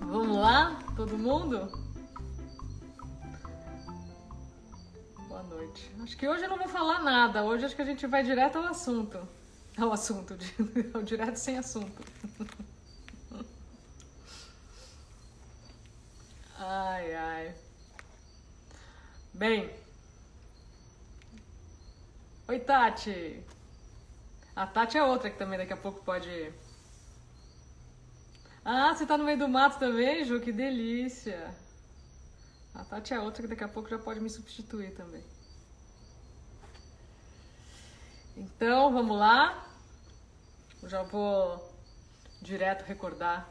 Vamos lá, todo mundo? Boa noite. Acho que hoje eu não vou falar nada. Hoje acho que a gente vai direto ao assunto. Ao assunto, direto sem assunto. Ai, ai. Bem. Oi, Tati. A Tati é outra que também daqui a pouco pode. Ah, você tá no meio do mato também, Ju? Que delícia. A Tati é outra que daqui a pouco já pode me substituir também. Então, vamos lá. Eu já vou direto recordar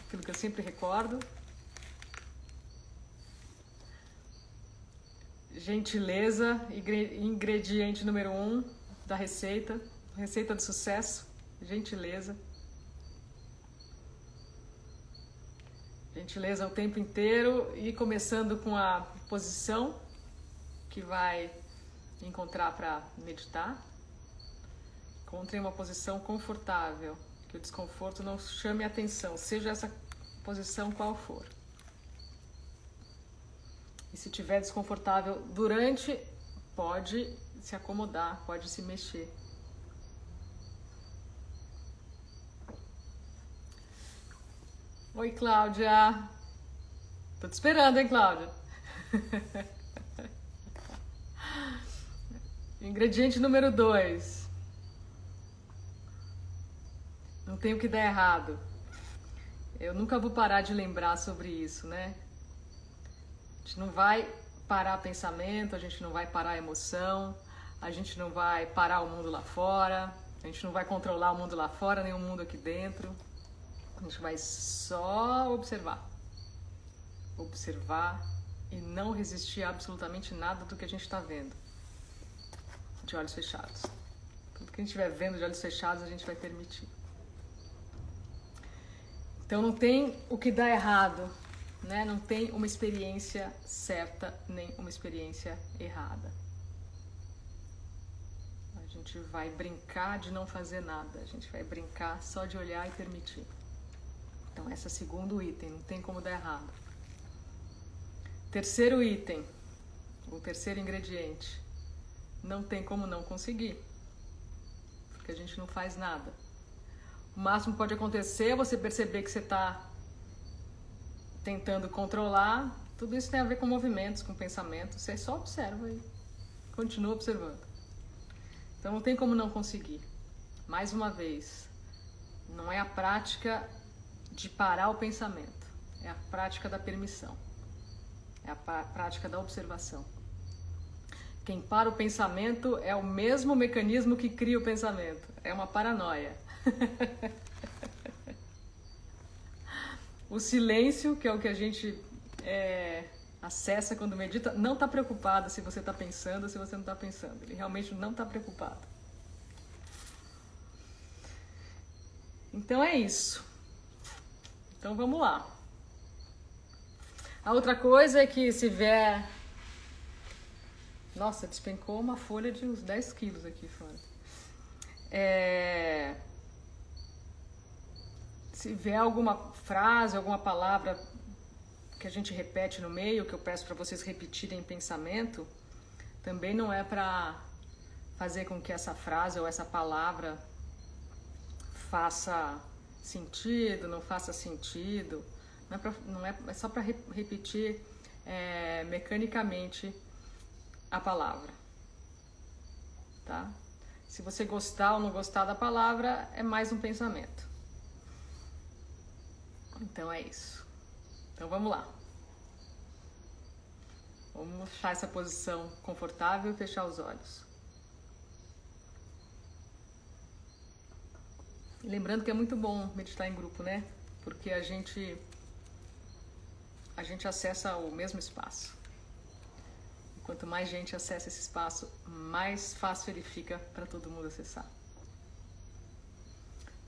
aquilo que eu sempre recordo. Gentileza, ingrediente número um da receita, receita do sucesso, gentileza. Gentileza o tempo inteiro e começando com a posição que vai encontrar para meditar. Encontre uma posição confortável, que o desconforto não chame atenção, seja essa posição qual for. E se tiver desconfortável durante, pode se acomodar, pode se mexer. Oi, Cláudia. Tô te esperando, hein, Cláudia? Ingrediente número dois. Não tem o que dar errado. Eu nunca vou parar de lembrar sobre isso, né? A gente não vai parar pensamento, a gente não vai parar emoção, a gente não vai parar o mundo lá fora, a gente não vai controlar o mundo lá fora, nem o mundo aqui dentro. A gente vai só observar. Observar e não resistir a absolutamente nada do que a gente está vendo. De olhos fechados. Tudo que a gente estiver vendo de olhos fechados, a gente vai permitir. Então não tem o que dar errado né? Não tem uma experiência certa nem uma experiência errada. A gente vai brincar de não fazer nada, a gente vai brincar só de olhar e permitir. Então, esse é o segundo item, não tem como dar errado. Terceiro item, o terceiro ingrediente, não tem como não conseguir, porque a gente não faz nada. O máximo que pode acontecer é você perceber que você está tentando controlar, tudo isso tem a ver com movimentos, com pensamentos. Você só observa e continua observando. Então não tem como não conseguir. Mais uma vez, não é a prática de parar o pensamento, é a prática da permissão, é a prática da observação. Quem para o pensamento é o mesmo mecanismo que cria o pensamento, é uma paranoia. O silêncio, que é o que a gente é, acessa quando medita, não está preocupado se você está pensando ou se você não está pensando. Ele realmente não está preocupado. Então é isso. Então vamos lá. A outra coisa é que se vier. Nossa, despencou uma folha de uns 10 quilos aqui fora. É se vier alguma frase, alguma palavra que a gente repete no meio, que eu peço para vocês repetirem em pensamento, também não é para fazer com que essa frase ou essa palavra faça sentido, não faça sentido. Não é, pra, não é, é só para re, repetir é, mecanicamente a palavra. Tá? Se você gostar ou não gostar da palavra, é mais um pensamento. Então é isso. Então vamos lá. Vamos achar essa posição confortável e fechar os olhos. Lembrando que é muito bom meditar em grupo, né? Porque a gente a gente acessa o mesmo espaço. E quanto mais gente acessa esse espaço, mais fácil ele fica para todo mundo acessar.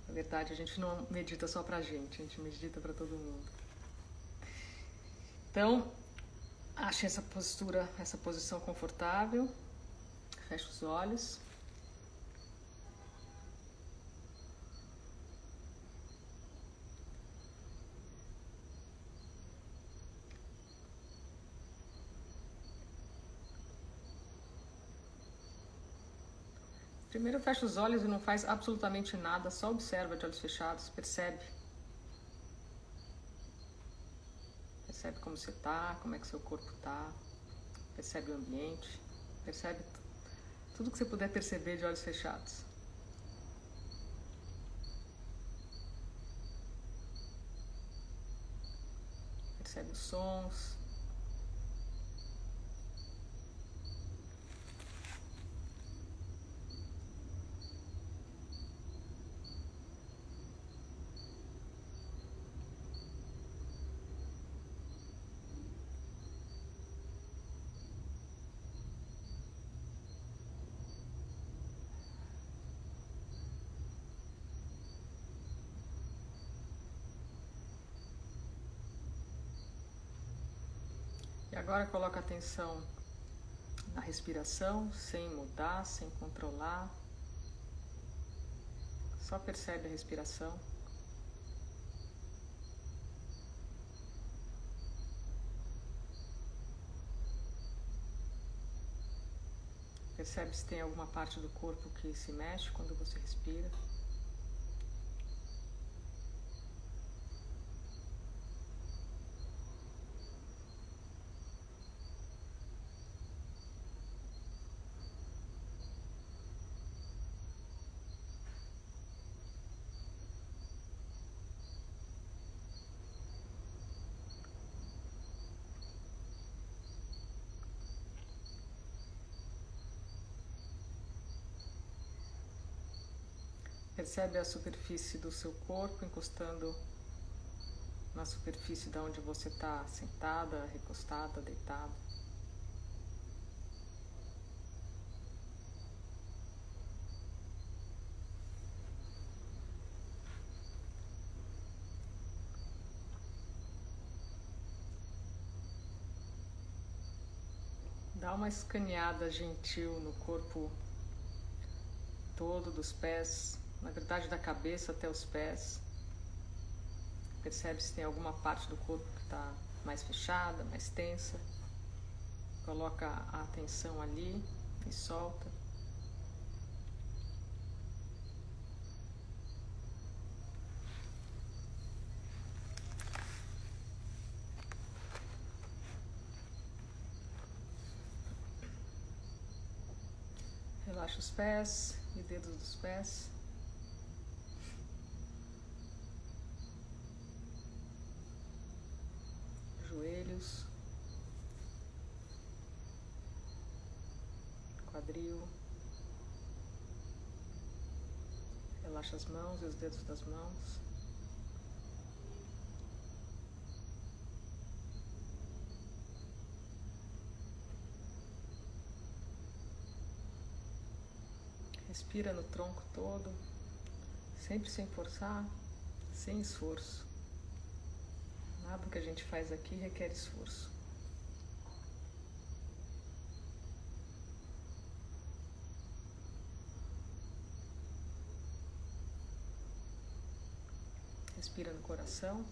Na verdade, a gente não medita só pra gente, a gente medita para todo mundo. Então, ache essa postura, essa posição confortável. Feche os olhos. Primeiro fecha os olhos e não faz absolutamente nada, só observa de olhos fechados, percebe. Percebe como você está, como é que seu corpo está, percebe o ambiente, percebe tudo que você puder perceber de olhos fechados. Percebe os sons, agora coloca atenção na respiração, sem mudar, sem controlar. Só percebe a respiração. Percebe se tem alguma parte do corpo que se mexe quando você respira. Percebe a superfície do seu corpo encostando na superfície da onde você está sentada, recostada, deitada. Dá uma escaneada gentil no corpo todo dos pés na verdade da cabeça até os pés. Percebe se tem alguma parte do corpo que está mais fechada, mais tensa. Coloca a atenção ali e solta. Relaxa os pés e dedos dos pés. Relaxa as mãos e os dedos das mãos. Respira no tronco todo, sempre sem forçar, sem esforço. Nada que a gente faz aqui requer esforço. Respira no coração.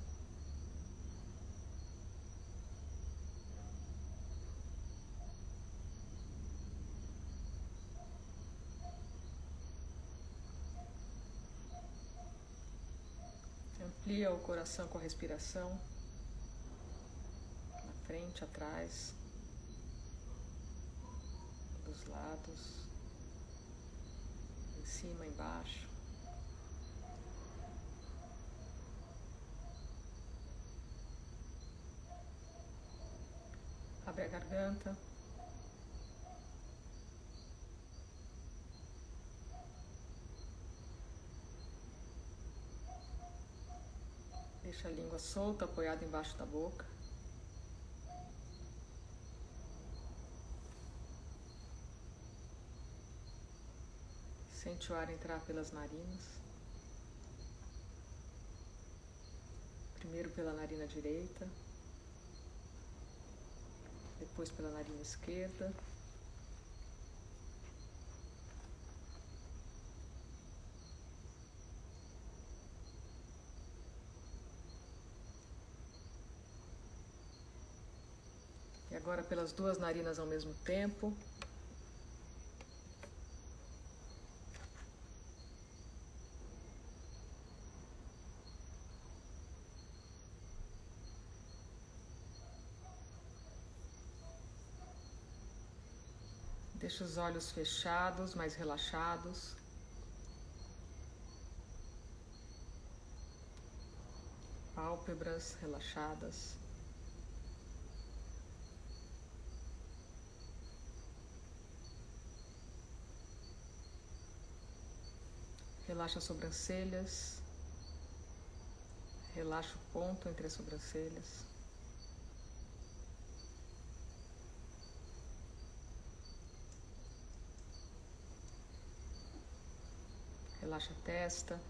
Amplia o coração com a respiração frente, atrás, dos lados, em cima, embaixo. Abre a garganta. Deixa a língua solta, apoiada embaixo da boca. Sente o ar entrar pelas narinas. Primeiro pela narina direita, depois pela narina esquerda. E agora pelas duas narinas ao mesmo tempo. Deixa os olhos fechados, mais relaxados. Pálpebras relaxadas. Relaxa as sobrancelhas. Relaxa o ponto entre as sobrancelhas. Relaxa a testa.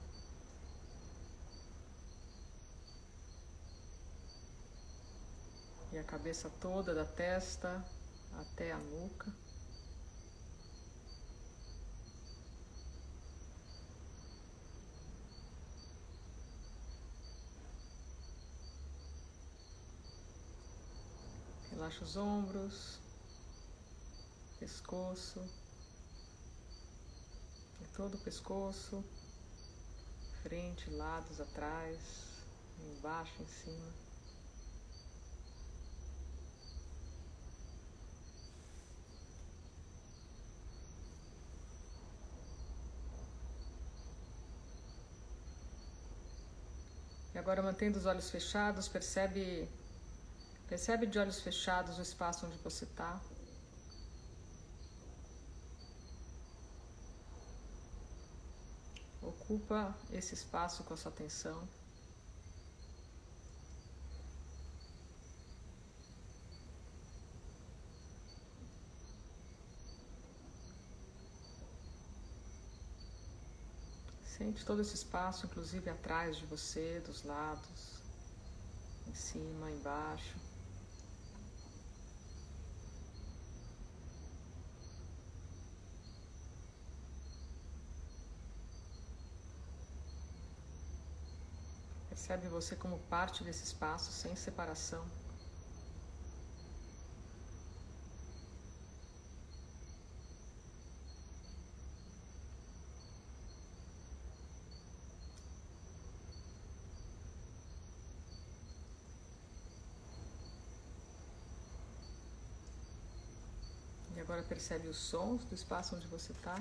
E a cabeça toda da testa até a nuca. Relaxa os ombros, pescoço, todo o pescoço, frente, lados, atrás, embaixo, em cima. E agora mantendo os olhos fechados, percebe Percebe de olhos fechados o espaço onde você está. Ocupa esse espaço com a sua atenção. Sente todo esse espaço, inclusive atrás de você, dos lados, em cima, embaixo. Percebe você como parte desse espaço, sem separação. E agora percebe os sons do espaço onde você está.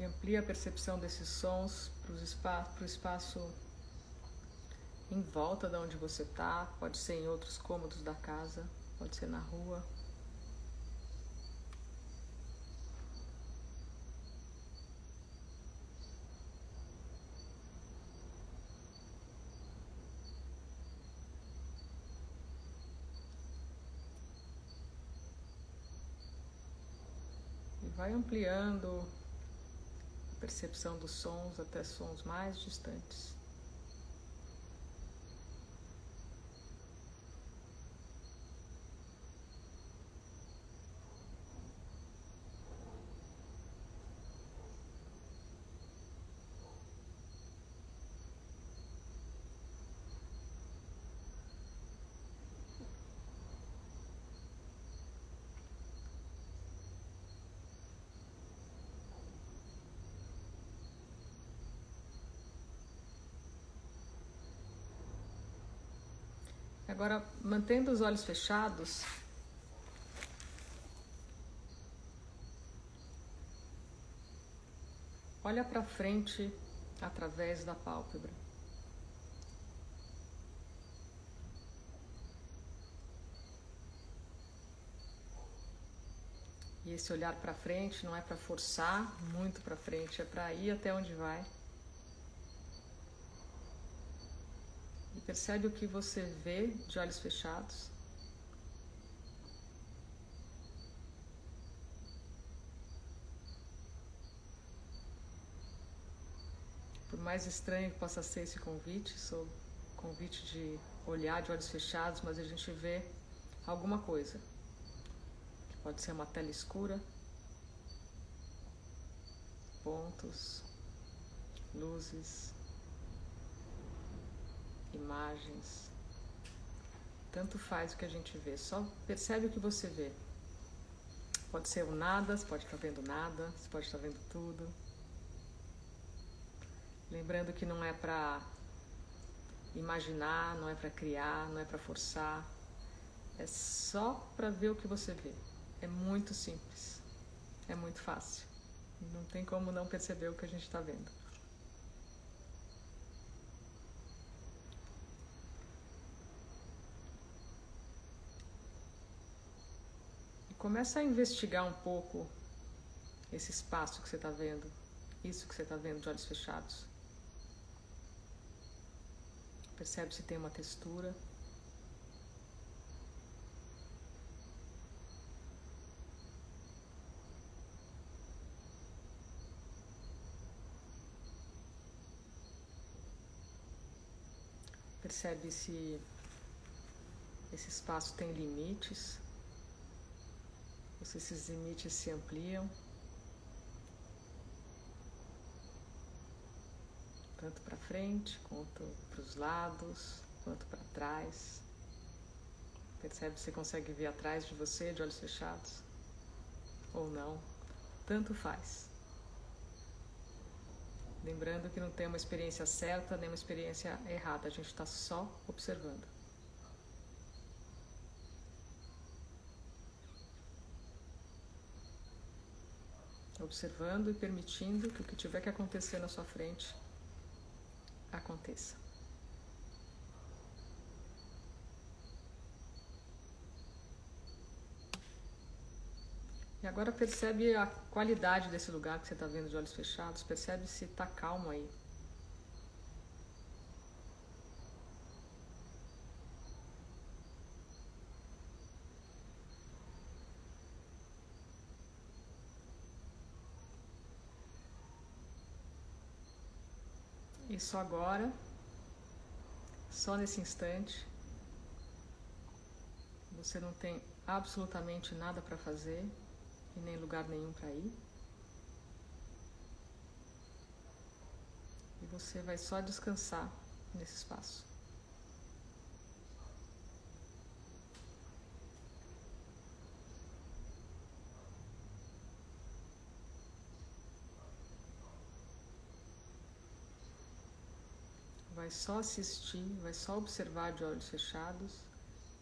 E amplia a percepção desses sons para o espaço, espaço em volta de onde você está. Pode ser em outros cômodos da casa, pode ser na rua. E vai ampliando percepção dos sons até sons mais distantes. Agora, mantendo os olhos fechados, olha para frente através da pálpebra. E esse olhar para frente não é para forçar muito para frente, é para ir até onde vai. Percebe o que você vê de olhos fechados. Por mais estranho que possa ser esse convite, sou convite de olhar de olhos fechados, mas a gente vê alguma coisa. Que pode ser uma tela escura, pontos, luzes, imagens. Tanto faz o que a gente vê, só percebe o que você vê. Pode ser o nada, você pode estar vendo nada, você pode estar vendo tudo. Lembrando que não é para imaginar, não é para criar, não é para forçar. É só para ver o que você vê. É muito simples. É muito fácil. Não tem como não perceber o que a gente está vendo. Começa a investigar um pouco esse espaço que você está vendo, isso que você está vendo de olhos fechados. Percebe se tem uma textura. Percebe se esse espaço tem limites, se esses limites se ampliam. tanto para frente quanto para os lados, quanto para trás. Percebe se consegue ver atrás de você de olhos fechados ou não. Tanto faz. Lembrando que não tem uma experiência certa nem uma experiência errada, a gente está só observando. Observando e permitindo que o que tiver que acontecer na sua frente aconteça. E agora percebe a qualidade desse lugar que você está vendo de olhos fechados, percebe se está calmo aí. Isso agora, só nesse instante. Você não tem absolutamente nada para fazer e nem lugar nenhum para ir. E você vai só descansar nesse espaço. Vai só assistir, vai só observar de olhos fechados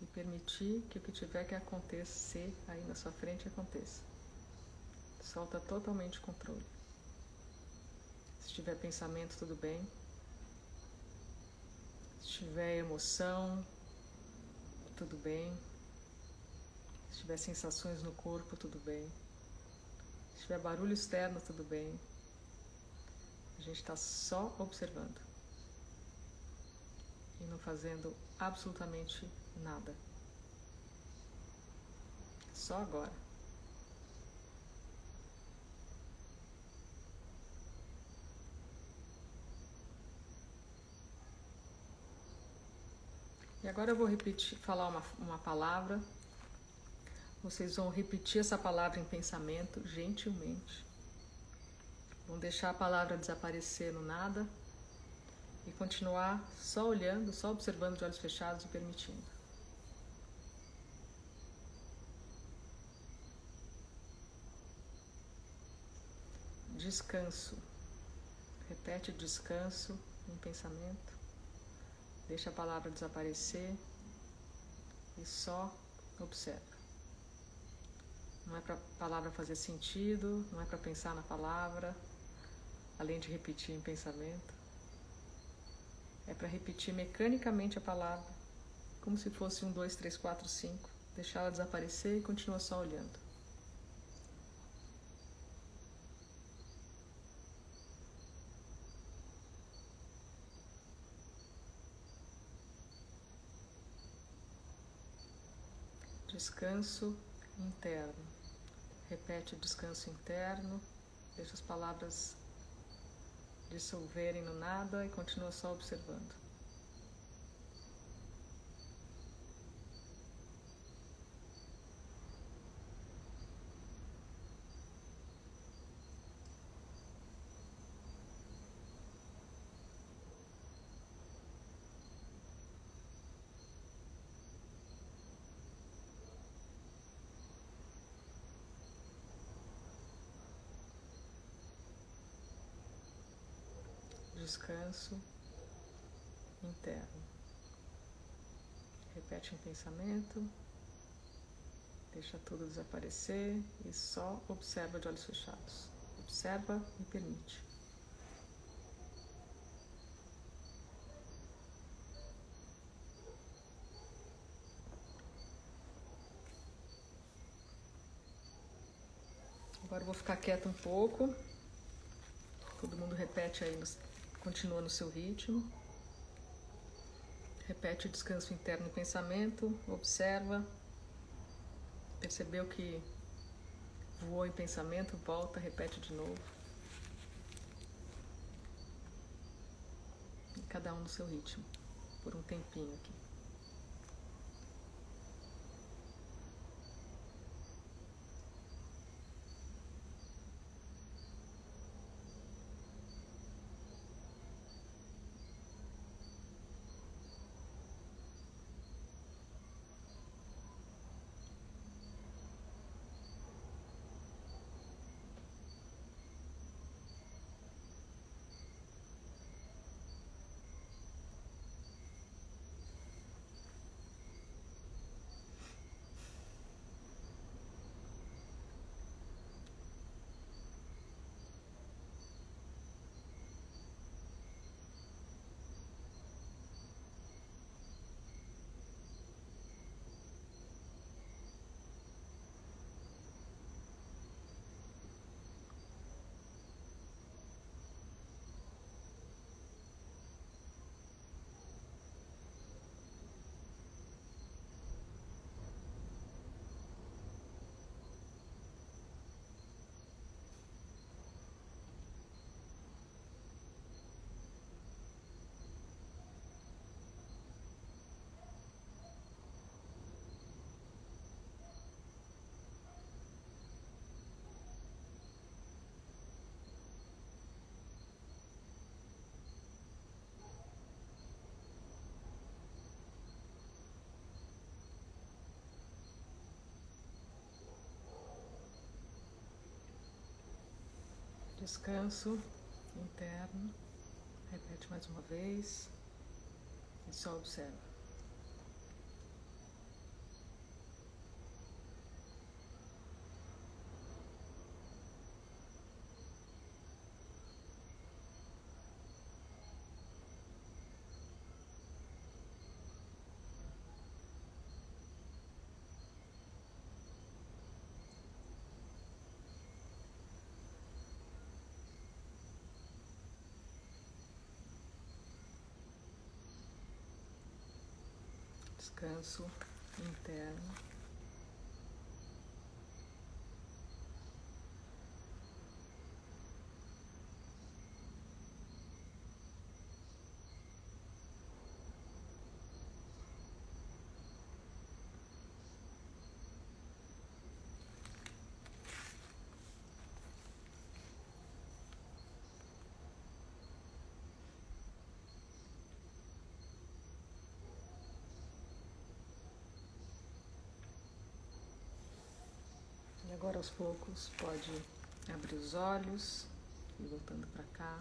e permitir que o que tiver que acontecer aí na sua frente aconteça. Solta totalmente o controle. Se tiver pensamento, tudo bem. Se tiver emoção, tudo bem. Se tiver sensações no corpo, tudo bem. Se tiver barulho externo, tudo bem. A gente está só observando e não fazendo absolutamente nada. Só agora. E agora eu vou repetir, falar uma, uma palavra. Vocês vão repetir essa palavra em pensamento gentilmente. Vão deixar a palavra desaparecer no nada e continuar só olhando, só observando de olhos fechados e permitindo. Descanso. Repete descanso em pensamento. Deixa a palavra desaparecer e só observa. Não é para a palavra fazer sentido, não é para pensar na palavra, além de repetir em pensamento. É para repetir mecanicamente a palavra, como se fosse um, dois, três, quatro, cinco. Deixar ela desaparecer e continua só olhando. Descanso interno. Repete o descanso interno. Deixa as palavras dissolverem no nada e continua só observando. Descanso interno. Repete um pensamento, deixa tudo desaparecer e só observa de olhos fechados. Observa e permite. Agora vou ficar quieto um pouco. Todo mundo repete aí, continua no seu ritmo. Repete o descanso interno e pensamento, observa. Percebeu que voou em pensamento, volta, repete de novo. Cada um no seu ritmo, por um tempinho aqui. Descanso interno. Repete mais uma vez e só observa. Descanso interno. Agora aos poucos pode abrir os olhos e voltando para cá.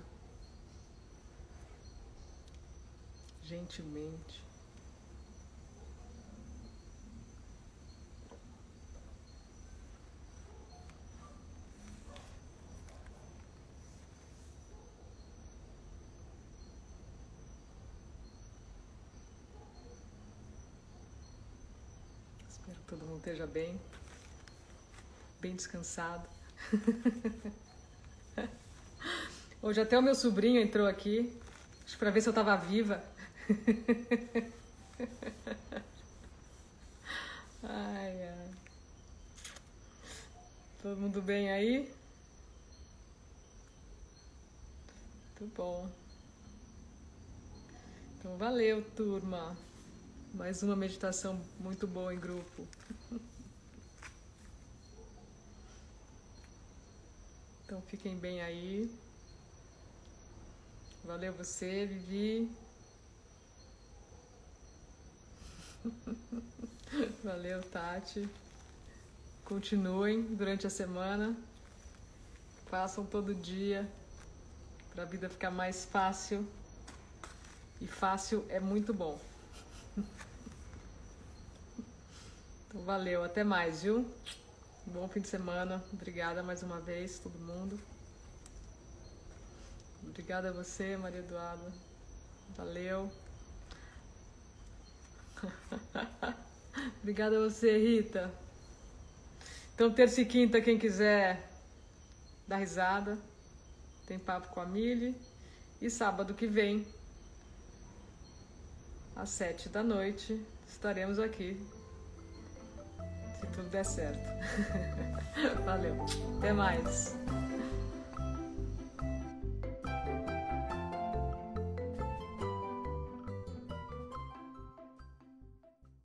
Gentilmente. Espero que todo mundo esteja bem bem descansado. Hoje até o meu sobrinho entrou aqui, para ver se eu estava viva. Ai, ai. Todo mundo bem aí? Muito bom. Então valeu, turma. Mais uma meditação muito boa em grupo. Então fiquem bem aí. Valeu você, Vivi. Valeu, Tati. Continuem durante a semana. Façam todo dia para a vida ficar mais fácil. E fácil é muito bom. Então, valeu, até mais, viu? Bom fim de semana. Obrigada mais uma vez, todo mundo. Obrigada a você, Maria Eduarda. Valeu. Obrigada a você, Rita. Então, terça e quinta, quem quiser dar risada, tem papo com a Mili. E sábado que vem, às sete da noite, estaremos aqui se tudo der certo. Valeu. Até mais.